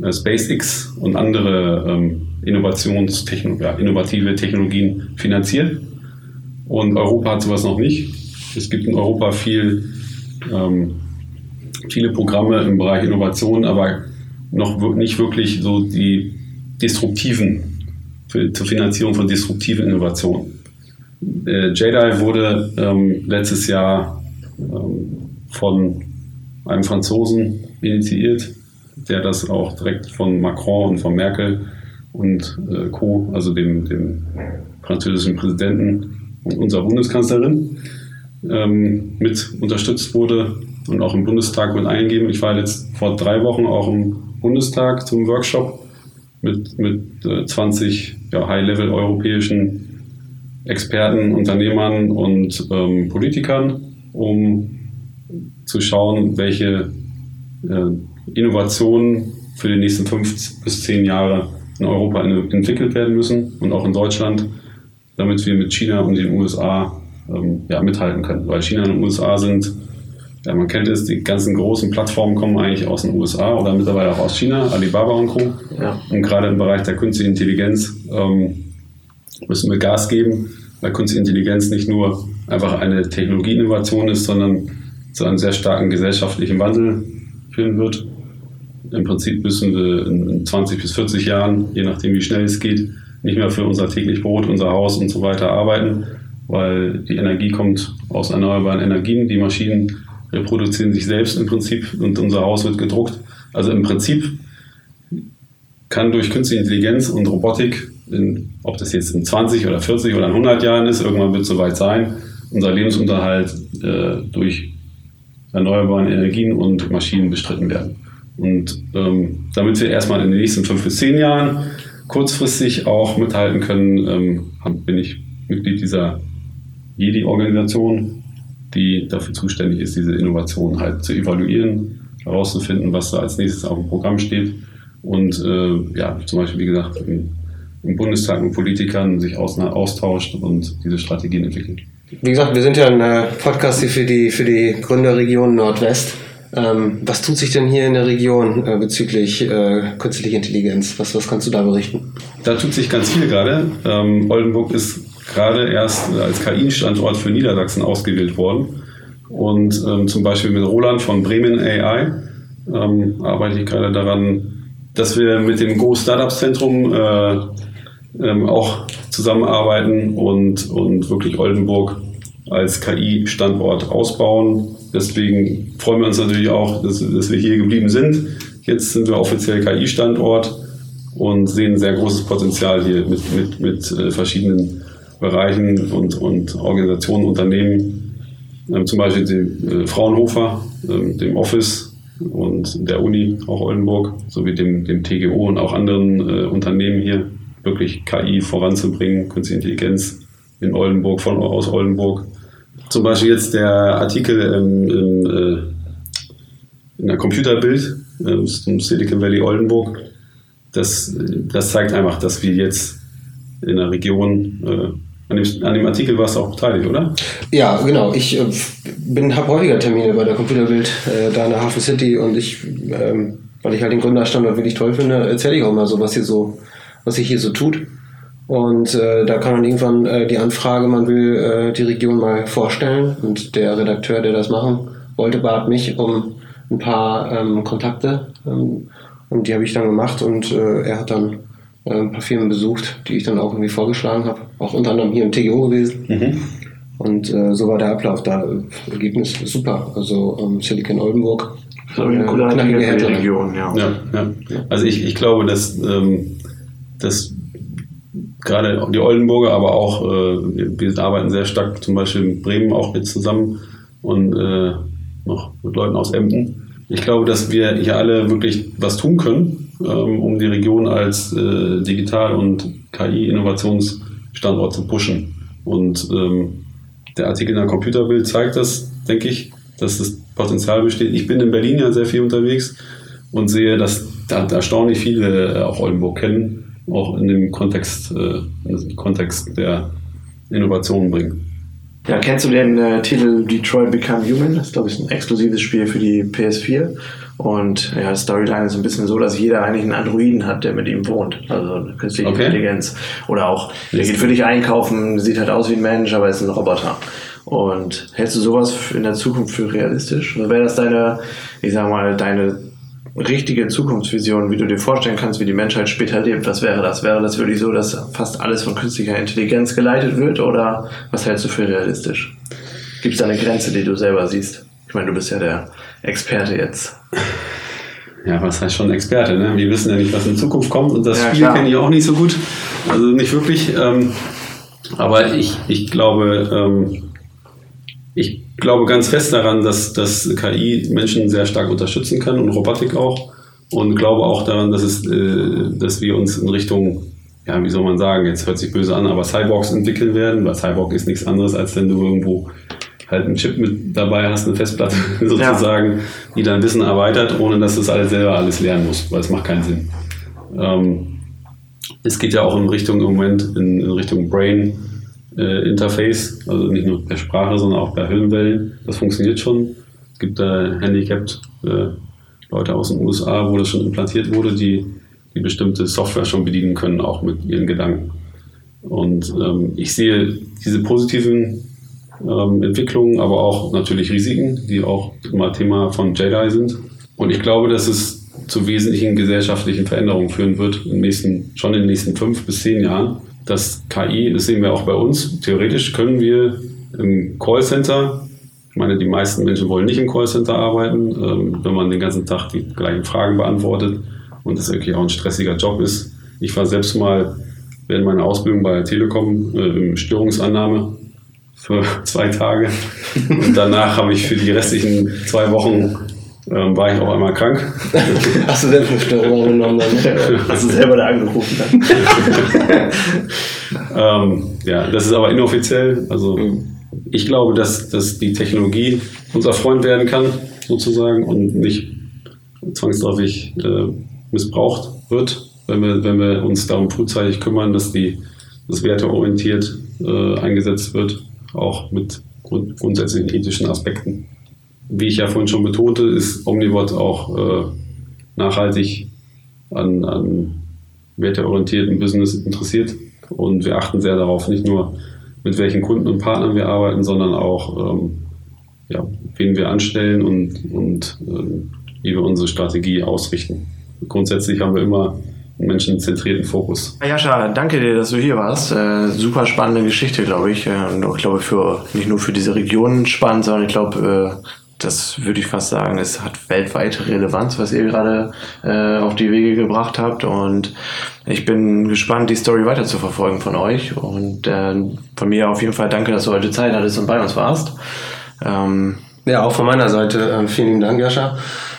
[SPEAKER 4] äh, SpaceX und andere ähm, Innovationstechno ja, innovative Technologien finanziert. Und Europa hat sowas noch nicht. Es gibt in Europa viel, ähm, viele Programme im Bereich Innovation, aber noch nicht wirklich so die disruptiven, zur Finanzierung von disruptiven Innovationen. Äh, JEDI wurde ähm, letztes Jahr von einem Franzosen initiiert, der das auch direkt von Macron und von Merkel und äh, Co., also dem, dem französischen Präsidenten und unserer Bundeskanzlerin, ähm, mit unterstützt wurde und auch im Bundestag mit eingegeben. Ich war jetzt vor drei Wochen auch im Bundestag zum Workshop mit, mit äh, 20 ja, High-Level europäischen Experten, Unternehmern und ähm, Politikern, um zu schauen, welche äh, Innovationen für die nächsten fünf bis zehn Jahre in Europa entwickelt werden müssen und auch in Deutschland, damit wir mit China und den USA ähm, ja, mithalten können. Weil China und den USA sind, ja, man kennt es, die ganzen großen Plattformen kommen eigentlich aus den USA oder mittlerweile auch aus China, Alibaba und Co.
[SPEAKER 3] Ja.
[SPEAKER 4] Und gerade im Bereich der künstlichen Intelligenz ähm, müssen wir Gas geben, weil künstliche Intelligenz nicht nur einfach eine Technologieinnovation ist, sondern zu einem sehr starken gesellschaftlichen Wandel führen wird. Im Prinzip müssen wir in 20 bis 40 Jahren, je nachdem wie schnell es geht, nicht mehr für unser täglich Brot, unser Haus und so weiter arbeiten, weil die Energie kommt aus erneuerbaren Energien. Die Maschinen reproduzieren sich selbst im Prinzip und unser Haus wird gedruckt. Also im Prinzip kann durch künstliche Intelligenz und Robotik, in, ob das jetzt in 20 oder 40 oder in 100 Jahren ist, irgendwann wird es soweit sein, unser Lebensunterhalt äh, durch erneuerbare Energien und Maschinen bestritten werden. Und ähm, damit wir erstmal in den nächsten fünf bis zehn Jahren kurzfristig auch mithalten können, ähm, bin ich Mitglied dieser JEDI-Organisation, die dafür zuständig ist, diese Innovation halt zu evaluieren, herauszufinden, was da als nächstes auf dem Programm steht und äh, ja, zum Beispiel, wie gesagt, im, im Bundestag mit Politikern sich aus, austauscht und diese Strategien entwickelt.
[SPEAKER 2] Wie gesagt, wir sind ja ein äh, Podcast hier für die, für die Gründerregion Nordwest. Ähm, was tut sich denn hier in der Region äh, bezüglich äh, künstlicher Intelligenz? Was, was kannst du da berichten?
[SPEAKER 4] Da tut sich ganz viel gerade. Ähm, Oldenburg ist gerade erst als KI-Standort für Niedersachsen ausgewählt worden. Und ähm, zum Beispiel mit Roland von Bremen AI ähm, arbeite ich gerade daran, dass wir mit dem Go Startups Zentrum äh, ähm, auch zusammenarbeiten und, und wirklich Oldenburg als KI-Standort ausbauen. Deswegen freuen wir uns natürlich auch, dass, dass wir hier geblieben sind. Jetzt sind wir offiziell KI-Standort und sehen sehr großes Potenzial hier mit, mit, mit äh, verschiedenen Bereichen und, und Organisationen, Unternehmen. Ähm, zum Beispiel die äh, Fraunhofer, ähm, dem Office und der Uni, auch Oldenburg, sowie dem, dem TGO und auch anderen äh, Unternehmen hier wirklich KI voranzubringen, Künstliche Intelligenz in Oldenburg, von aus Oldenburg. Zum Beispiel jetzt der Artikel im, im, äh, in der Computerbild äh, zum Silicon Valley Oldenburg. Das, das zeigt einfach, dass wir jetzt in der Region äh, an dem, an dem, Artikel warst du auch beteiligt, oder?
[SPEAKER 2] Ja, genau. Ich äh, habe häufiger Termine bei der Computerbild äh, da in der Hafen City und ich, ähm, weil ich halt den Gründerstandort wirklich toll finde, erzähle ich auch mal so, was hier so was sich hier so tut. Und äh, da kam dann irgendwann äh, die Anfrage, man will äh, die Region mal vorstellen. Und der Redakteur, der das machen wollte, bat mich um ein paar ähm, Kontakte. Ähm, und die habe ich dann gemacht und äh, er hat dann äh, ein paar Firmen besucht, die ich dann auch irgendwie vorgeschlagen habe. Auch unter anderem hier im TGO gewesen. Mhm. Und äh, so war der Ablauf da. Ergebnis super. Also ähm, Silicon Oldenburg.
[SPEAKER 3] So eine coole Region, ja.
[SPEAKER 4] ja. Ja, Also ich, ich glaube, dass ähm, dass gerade die Oldenburger, aber auch, äh, wir arbeiten sehr stark zum Beispiel in Bremen auch mit zusammen und äh, noch mit Leuten aus Emden. Ich glaube, dass wir hier alle wirklich was tun können, ähm, um die Region als äh, Digital- und KI-Innovationsstandort zu pushen. Und ähm, der Artikel in der Computerbild zeigt das, denke ich, dass das Potenzial besteht. Ich bin in Berlin ja sehr viel unterwegs und sehe, dass da erstaunlich viele äh, auch Oldenburg kennen auch in dem Kontext, äh, im Kontext der Innovation bringen.
[SPEAKER 3] Ja, kennst du den äh, Titel Detroit Become Human? Das ist, glaube ich, ein exklusives Spiel für die PS4. Und ja, Storyline ist ein bisschen so, dass jeder eigentlich einen Androiden hat, der mit ihm wohnt. Also eine künstliche okay. Intelligenz. Oder auch, der geht für dich einkaufen, sieht halt aus wie ein Mensch, aber ist ein Roboter. Und hältst du sowas in der Zukunft für realistisch? Oder wäre das deine, ich sag mal, deine richtige Zukunftsvision, wie du dir vorstellen kannst, wie die Menschheit später lebt, was wäre das? Wäre das wirklich so, dass fast alles von künstlicher Intelligenz geleitet wird oder was hältst du für realistisch? Gibt es da eine Grenze, die du selber siehst? Ich meine, du bist ja der Experte jetzt.
[SPEAKER 4] Ja, was heißt schon Experte? Ne? Wir wissen ja nicht, was in Zukunft kommt und das ja, Spiel kenne ich auch nicht so gut. Also nicht wirklich. Ähm, aber ich, ich glaube, ähm, ich glaube ganz fest daran, dass, dass KI Menschen sehr stark unterstützen kann und Robotik auch. Und glaube auch daran, dass, es, äh, dass wir uns in Richtung, ja, wie soll man sagen, jetzt hört sich böse an, aber Cyborgs entwickeln werden, weil Cyborg ist nichts anderes, als wenn du irgendwo halt einen Chip mit dabei hast, eine Festplatte sozusagen, ja. die dein Wissen erweitert, ohne dass du es alles selber alles lernen musst, weil es macht keinen Sinn. Ähm, es geht ja auch in Richtung im Moment, in, in Richtung Brain äh, Interface, also nicht nur per Sprache, sondern auch per Hirnwellen. Das funktioniert schon. Es gibt da handicapped äh, Leute aus den USA, wo das schon implantiert wurde, die, die bestimmte Software schon bedienen können, auch mit ihren Gedanken. Und ähm, ich sehe diese positiven ähm, Entwicklungen, aber auch natürlich Risiken, die auch immer Thema von JEDI sind. Und ich glaube, dass es zu wesentlichen gesellschaftlichen Veränderungen führen wird, im nächsten, schon in den nächsten fünf bis zehn Jahren dass KI, das sehen wir auch bei uns, theoretisch können wir im Callcenter, ich meine, die meisten Menschen wollen nicht im Callcenter arbeiten, ähm, wenn man den ganzen Tag die gleichen Fragen beantwortet und das wirklich auch ein stressiger Job ist. Ich war selbst mal während meiner Ausbildung bei der Telekom äh, im Störungsannahme für zwei Tage und danach habe ich für die restlichen zwei Wochen ähm, war ich auch einmal krank.
[SPEAKER 2] Hast du selbst eine Störung genommen dann?
[SPEAKER 3] Hast du selber da angerufen
[SPEAKER 4] dann? ähm, ja, das ist aber inoffiziell. Also mhm. ich glaube, dass, dass die Technologie unser Freund werden kann, sozusagen, und nicht zwangsläufig äh, missbraucht wird, wenn wir, wenn wir uns darum frühzeitig kümmern, dass die das werteorientiert äh, eingesetzt wird, auch mit grund grundsätzlichen ethischen Aspekten. Wie ich ja vorhin schon betonte, ist Omnibot auch äh, nachhaltig an, an werteorientierten Business interessiert. Und wir achten sehr darauf, nicht nur mit welchen Kunden und Partnern wir arbeiten, sondern auch, ähm, ja, wen wir anstellen und, und ähm, wie wir unsere Strategie ausrichten. Grundsätzlich haben wir immer einen menschenzentrierten Fokus.
[SPEAKER 3] Jascha, danke dir, dass du hier warst. Äh, super spannende Geschichte, glaube ich. Und ich glaube, für, nicht nur für diese Region spannend, sondern ich glaube, äh, das würde ich fast sagen, es hat weltweite Relevanz, was ihr gerade äh, auf die Wege gebracht habt. Und ich bin gespannt, die Story weiter zu verfolgen von euch. Und äh, von mir auf jeden Fall danke, dass du heute Zeit hattest und bei uns warst.
[SPEAKER 2] Ähm, ja, auch von meiner Seite äh, vielen lieben Dank, Jascha.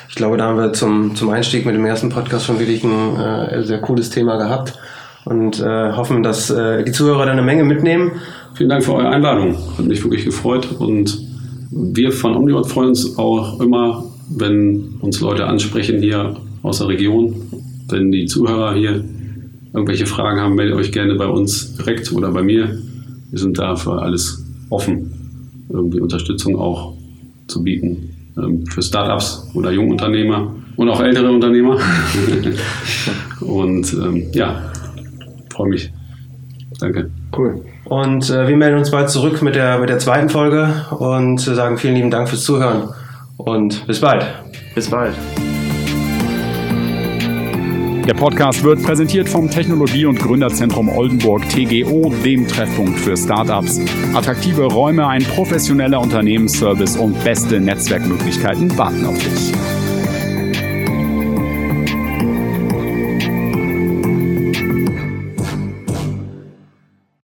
[SPEAKER 2] Ich glaube, da haben wir zum, zum Einstieg mit dem ersten Podcast schon wirklich ein äh, sehr cooles Thema gehabt und äh, hoffen, dass äh, die Zuhörer da eine Menge mitnehmen.
[SPEAKER 4] Vielen Dank für eure Einladung. Hat mich wirklich gefreut und wir von Omnibot freuen uns auch immer, wenn uns Leute ansprechen hier aus der Region. Wenn die Zuhörer hier irgendwelche Fragen haben, meldet euch gerne bei uns direkt oder bei mir. Wir sind da für alles offen, irgendwie Unterstützung auch zu bieten ähm, für Startups oder Jungunternehmer und auch ältere Unternehmer. und ähm, ja, freue mich. Danke.
[SPEAKER 2] Cool. Und äh, wir melden uns bald zurück mit der, mit der zweiten Folge und sagen vielen lieben Dank fürs Zuhören und bis bald.
[SPEAKER 3] Bis bald.
[SPEAKER 1] Der Podcast wird präsentiert vom Technologie- und Gründerzentrum Oldenburg TGO, dem Treffpunkt für Startups. Attraktive Räume, ein professioneller Unternehmensservice und beste Netzwerkmöglichkeiten warten auf dich.